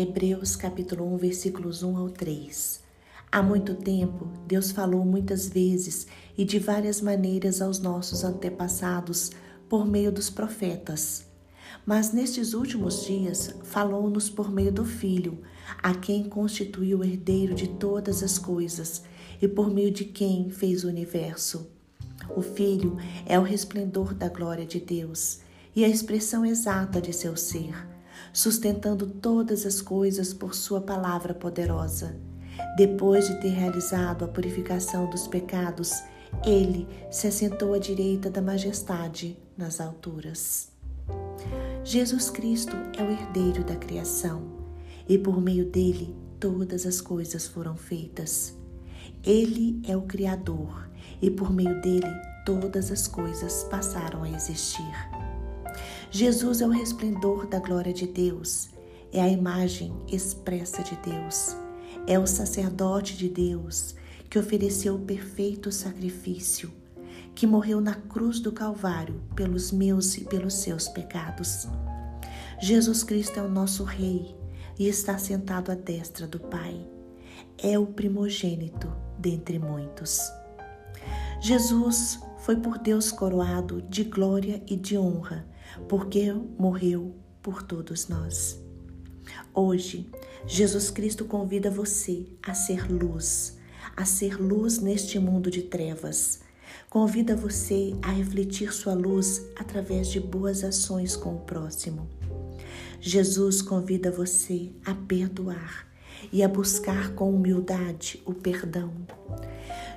Hebreus capítulo 1, versículos 1 ao 3. Há muito tempo, Deus falou muitas vezes e de várias maneiras aos nossos antepassados por meio dos profetas. Mas nestes últimos dias falou-nos por meio do Filho, a quem constituiu o herdeiro de todas as coisas e por meio de quem fez o universo. O Filho é o resplendor da glória de Deus e a expressão exata de seu ser sustentando todas as coisas por Sua palavra poderosa. Depois de ter realizado a purificação dos pecados, ele se assentou à direita da majestade nas alturas. Jesus Cristo é o herdeiro da criação e por meio dele todas as coisas foram feitas. Ele é o Criador e por meio dele todas as coisas passaram a existir. Jesus é o resplendor da glória de Deus, é a imagem expressa de Deus, é o sacerdote de Deus que ofereceu o perfeito sacrifício, que morreu na cruz do Calvário pelos meus e pelos seus pecados. Jesus Cristo é o nosso Rei e está sentado à destra do Pai. É o primogênito dentre muitos. Jesus foi por Deus coroado de glória e de honra porque morreu por todos nós. Hoje, Jesus Cristo convida você a ser luz, a ser luz neste mundo de trevas. Convida você a refletir sua luz através de boas ações com o próximo. Jesus convida você a perdoar e a buscar com humildade o perdão.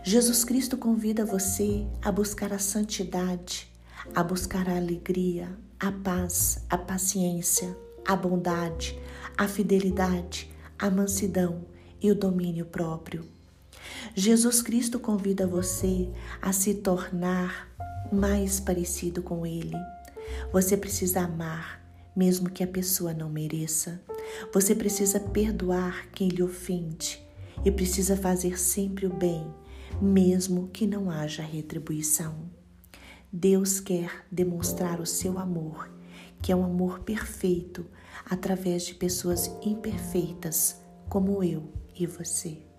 Jesus Cristo convida você a buscar a santidade, a buscar a alegria, a paz, a paciência, a bondade, a fidelidade, a mansidão e o domínio próprio. Jesus Cristo convida você a se tornar mais parecido com Ele. Você precisa amar, mesmo que a pessoa não mereça. Você precisa perdoar quem lhe ofende e precisa fazer sempre o bem, mesmo que não haja retribuição. Deus quer demonstrar o seu amor, que é um amor perfeito, através de pessoas imperfeitas como eu e você.